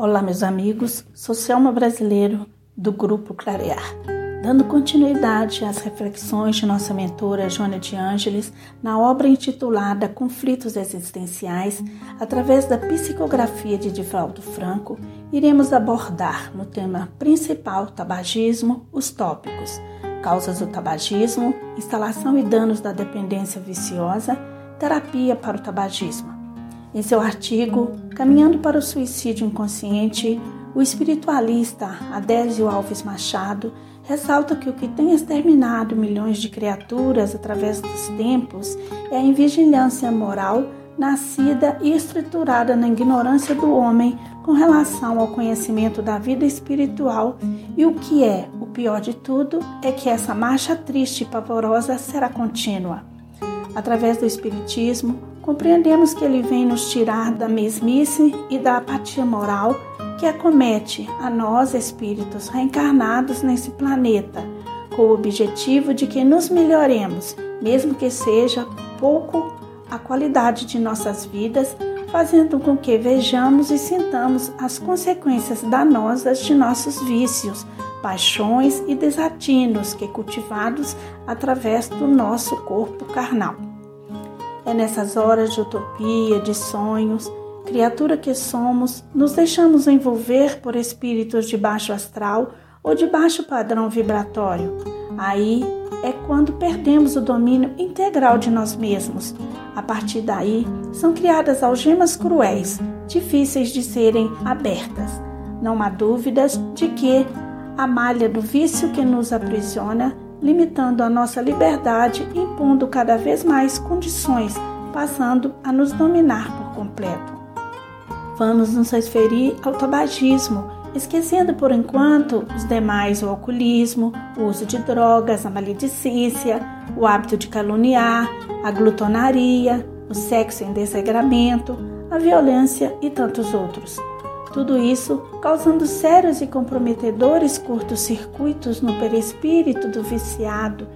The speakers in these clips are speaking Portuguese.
Olá, meus amigos, sou Selma Brasileiro do Grupo Clarear, dando continuidade às reflexões de nossa mentora Joana de Ângeles na obra intitulada Conflitos Existenciais, através da psicografia de Divaldo Franco, iremos abordar no tema principal tabagismo os tópicos. Causas do tabagismo, instalação e danos da dependência viciosa, terapia para o tabagismo. Em seu artigo Caminhando para o Suicídio Inconsciente, o espiritualista Adésio Alves Machado ressalta que o que tem exterminado milhões de criaturas através dos tempos é a invigilância moral nascida e estruturada na ignorância do homem com relação ao conhecimento da vida espiritual, e o que é o pior de tudo é que essa marcha triste e pavorosa será contínua. Através do Espiritismo, compreendemos que ele vem nos tirar da mesmice e da apatia moral que acomete a nós espíritos reencarnados nesse planeta, com o objetivo de que nos melhoremos, mesmo que seja pouco a qualidade de nossas vidas, fazendo com que vejamos e sintamos as consequências danosas de nossos vícios, paixões e desatinos que cultivados através do nosso corpo carnal. É nessas horas de utopia, de sonhos, criatura que somos, nos deixamos envolver por espíritos de baixo astral ou de baixo padrão vibratório. Aí é quando perdemos o domínio integral de nós mesmos. A partir daí, são criadas algemas cruéis, difíceis de serem abertas. Não há dúvidas de que a malha do vício que nos aprisiona limitando a nossa liberdade, impondo cada vez mais condições, passando a nos dominar por completo. Vamos nos referir ao tabagismo, esquecendo por enquanto os demais o alcoolismo, o uso de drogas, a maledicência, o hábito de caluniar, a glutonaria, o sexo em desregramento, a violência e tantos outros. Tudo isso causando sérios e comprometedores curtos-circuitos no perispírito do viciado,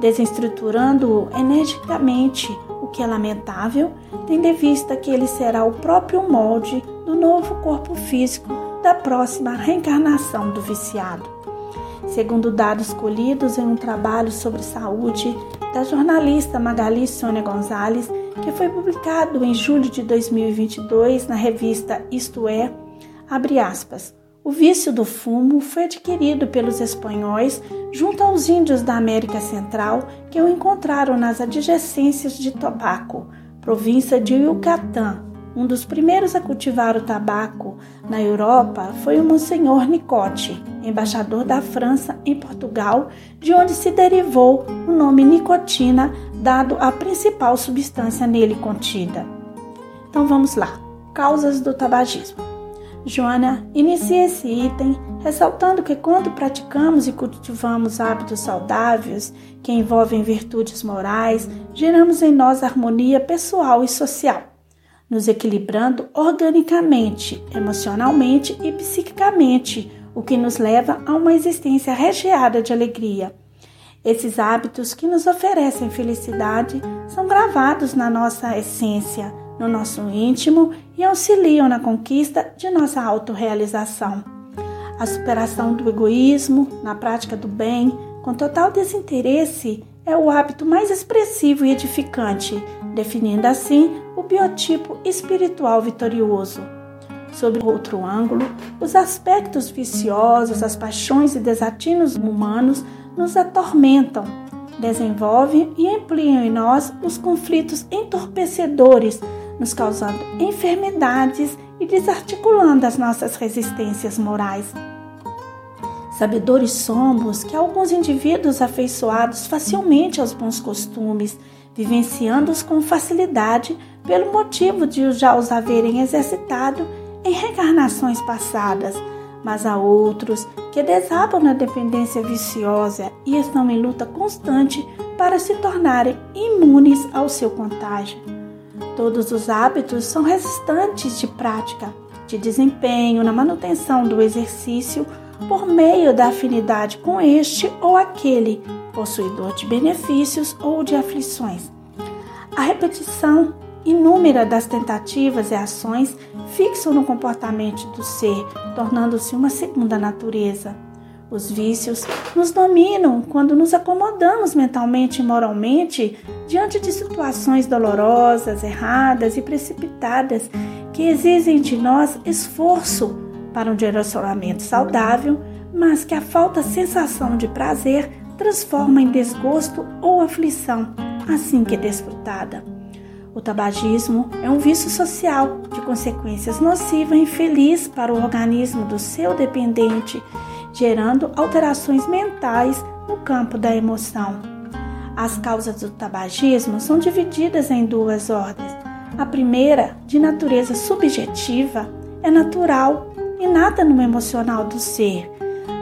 desestruturando-o energicamente, o que é lamentável, tendo em vista que ele será o próprio molde do novo corpo físico da próxima reencarnação do viciado. Segundo dados colhidos em um trabalho sobre saúde da jornalista Magali Sônia Gonzalez, que foi publicado em julho de 2022 na revista Isto É, aspas. O vício do fumo foi adquirido pelos espanhóis junto aos índios da América Central que o encontraram nas adjacências de Tobaco, província de Yucatán. Um dos primeiros a cultivar o tabaco na Europa foi o Monsenhor Nicote, embaixador da França em Portugal, de onde se derivou o nome nicotina, dado à principal substância nele contida. Então vamos lá. Causas do tabagismo. Joana inicia esse item ressaltando que quando praticamos e cultivamos hábitos saudáveis que envolvem virtudes morais, geramos em nós harmonia pessoal e social, nos equilibrando organicamente, emocionalmente e psiquicamente, o que nos leva a uma existência recheada de alegria. Esses hábitos que nos oferecem felicidade são gravados na nossa essência, no nosso íntimo e auxiliam na conquista de nossa autorrealização. A superação do egoísmo, na prática do bem, com total desinteresse, é o hábito mais expressivo e edificante, definindo assim o biotipo espiritual vitorioso. Sob outro ângulo, os aspectos viciosos, as paixões e desatinos humanos nos atormentam, desenvolvem e ampliam em nós os conflitos entorpecedores nos causando enfermidades e desarticulando as nossas resistências morais. Sabedores somos que alguns indivíduos afeiçoados facilmente aos bons costumes, vivenciando-os com facilidade pelo motivo de já os haverem exercitado em reencarnações passadas, mas há outros que desabam na dependência viciosa e estão em luta constante para se tornarem imunes ao seu contágio. Todos os hábitos são resultantes de prática, de desempenho na manutenção do exercício por meio da afinidade com este ou aquele, possuidor de benefícios ou de aflições. A repetição inúmeras das tentativas e ações fixam no comportamento do ser, tornando-se uma segunda natureza. Os vícios nos dominam quando nos acomodamos mentalmente e moralmente diante de situações dolorosas, erradas e precipitadas que exigem de nós esforço para um direcionamento saudável, mas que a falta sensação de prazer transforma em desgosto ou aflição assim que desfrutada. O tabagismo é um vício social de consequências nocivas e infeliz para o organismo do seu dependente gerando alterações mentais no campo da emoção. As causas do tabagismo são divididas em duas ordens. A primeira, de natureza subjetiva, é natural, inata no emocional do ser.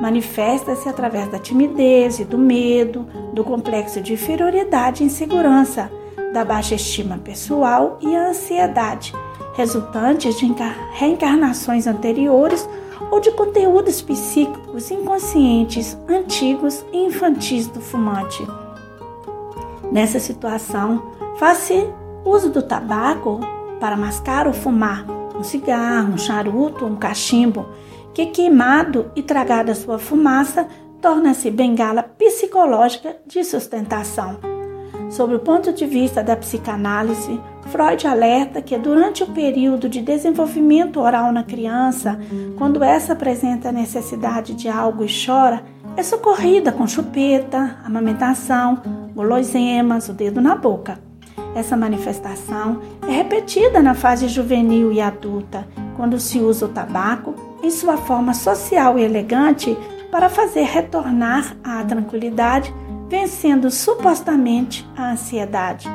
Manifesta-se através da timidez e do medo, do complexo de inferioridade e insegurança, da baixa estima pessoal e a ansiedade, resultantes de reencarnações anteriores ou de conteúdos psíquicos inconscientes, antigos e infantis do fumante. Nessa situação, faz-se uso do tabaco para mascar ou fumar um cigarro, um charuto ou um cachimbo, que queimado e tragada sua fumaça torna-se bengala psicológica de sustentação. Sob o ponto de vista da psicanálise, Freud alerta que durante o período de desenvolvimento oral na criança, quando essa apresenta necessidade de algo e chora, é socorrida com chupeta, amamentação, guloseimas, o dedo na boca. Essa manifestação é repetida na fase juvenil e adulta, quando se usa o tabaco em sua forma social e elegante para fazer retornar à tranquilidade, vencendo supostamente a ansiedade.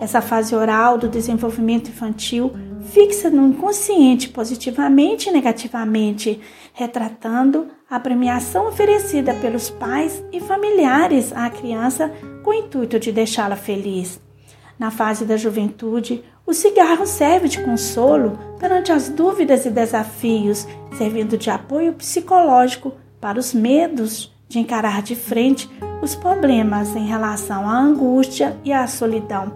Essa fase oral do desenvolvimento infantil fixa no inconsciente positivamente e negativamente, retratando a premiação oferecida pelos pais e familiares à criança com o intuito de deixá-la feliz. Na fase da juventude, o cigarro serve de consolo perante as dúvidas e desafios, servindo de apoio psicológico para os medos de encarar de frente os problemas em relação à angústia e à solidão.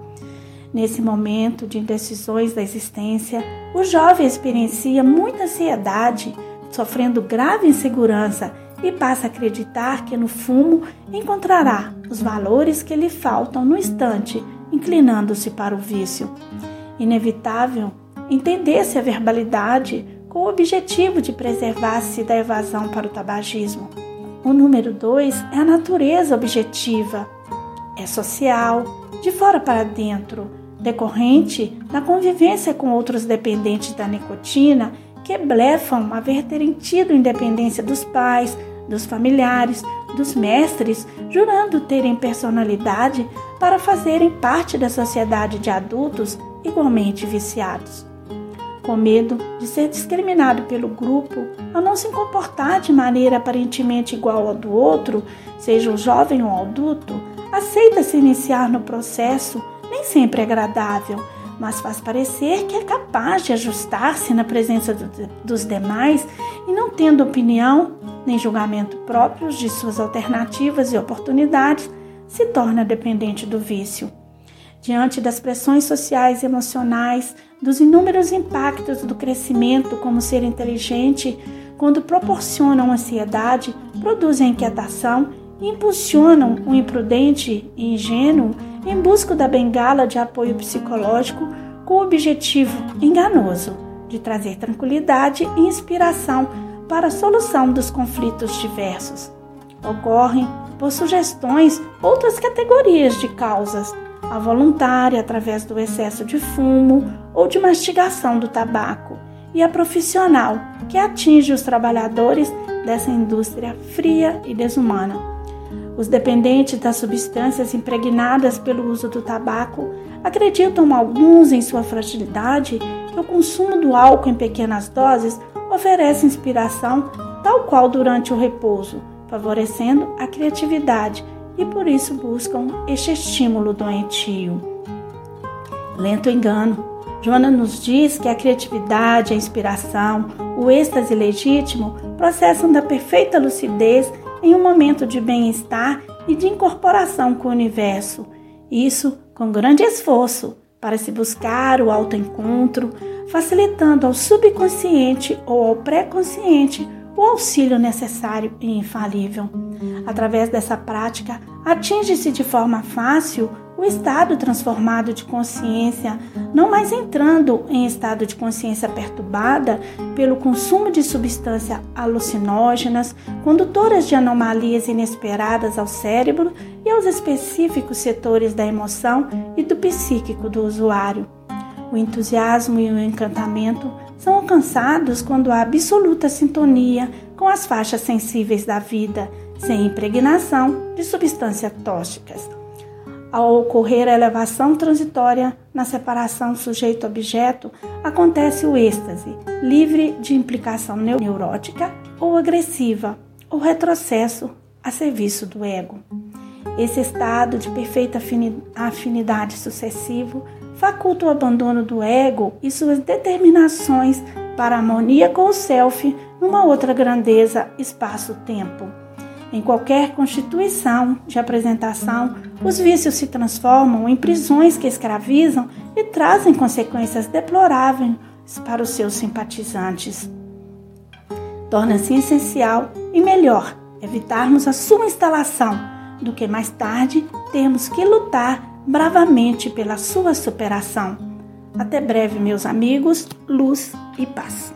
Nesse momento de indecisões da existência, o jovem experiencia muita ansiedade, sofrendo grave insegurança e passa a acreditar que no fumo encontrará os valores que lhe faltam no instante, inclinando-se para o vício. Inevitável entender-se a verbalidade com o objetivo de preservar-se da evasão para o tabagismo. O número dois é a natureza objetiva, é social, de fora para dentro, decorrente da convivência com outros dependentes da nicotina que blefam haver terem tido independência dos pais, dos familiares, dos mestres, jurando terem personalidade para fazerem parte da sociedade de adultos igualmente viciados. Com medo de ser discriminado pelo grupo ao não se comportar de maneira aparentemente igual ao do outro, seja o jovem ou adulto, aceita se iniciar no processo nem sempre é agradável, mas faz parecer que é capaz de ajustar-se na presença do, dos demais e não tendo opinião nem julgamento próprios de suas alternativas e oportunidades, se torna dependente do vício. Diante das pressões sociais e emocionais, dos inúmeros impactos do crescimento como ser inteligente, quando proporcionam ansiedade, produzem inquietação e impulsionam o imprudente e ingênuo em busca da bengala de apoio psicológico com o objetivo enganoso de trazer tranquilidade e inspiração para a solução dos conflitos diversos. Ocorrem, por sugestões, outras categorias de causas, a voluntária através do excesso de fumo ou de mastigação do tabaco, e a profissional, que atinge os trabalhadores dessa indústria fria e desumana. Os dependentes das substâncias impregnadas pelo uso do tabaco acreditam alguns em sua fragilidade que o consumo do álcool em pequenas doses oferece inspiração tal qual durante o repouso, favorecendo a criatividade e por isso buscam este estímulo doentio. Lento engano. Joana nos diz que a criatividade, a inspiração, o êxtase legítimo processam da perfeita lucidez em um momento de bem-estar e de incorporação com o universo. Isso com grande esforço, para se buscar o autoencontro, facilitando ao subconsciente ou ao pré-consciente o auxílio necessário e infalível. Através dessa prática, atinge-se de forma fácil o estado transformado de consciência, não mais entrando em estado de consciência perturbada pelo consumo de substâncias alucinógenas, condutoras de anomalias inesperadas ao cérebro e aos específicos setores da emoção e do psíquico do usuário. O entusiasmo e o encantamento são alcançados quando há absoluta sintonia com as faixas sensíveis da vida, sem impregnação de substâncias tóxicas. Ao ocorrer a elevação transitória na separação sujeito-objeto, acontece o êxtase, livre de implicação neurótica ou agressiva, ou retrocesso a serviço do ego. Esse estado de perfeita afinidade sucessivo faculta o abandono do ego e suas determinações para a harmonia com o self numa outra grandeza, espaço-tempo. Em qualquer constituição de apresentação, os vícios se transformam em prisões que escravizam e trazem consequências deploráveis para os seus simpatizantes. Torna-se essencial e melhor evitarmos a sua instalação do que mais tarde termos que lutar bravamente pela sua superação. Até breve, meus amigos, luz e paz.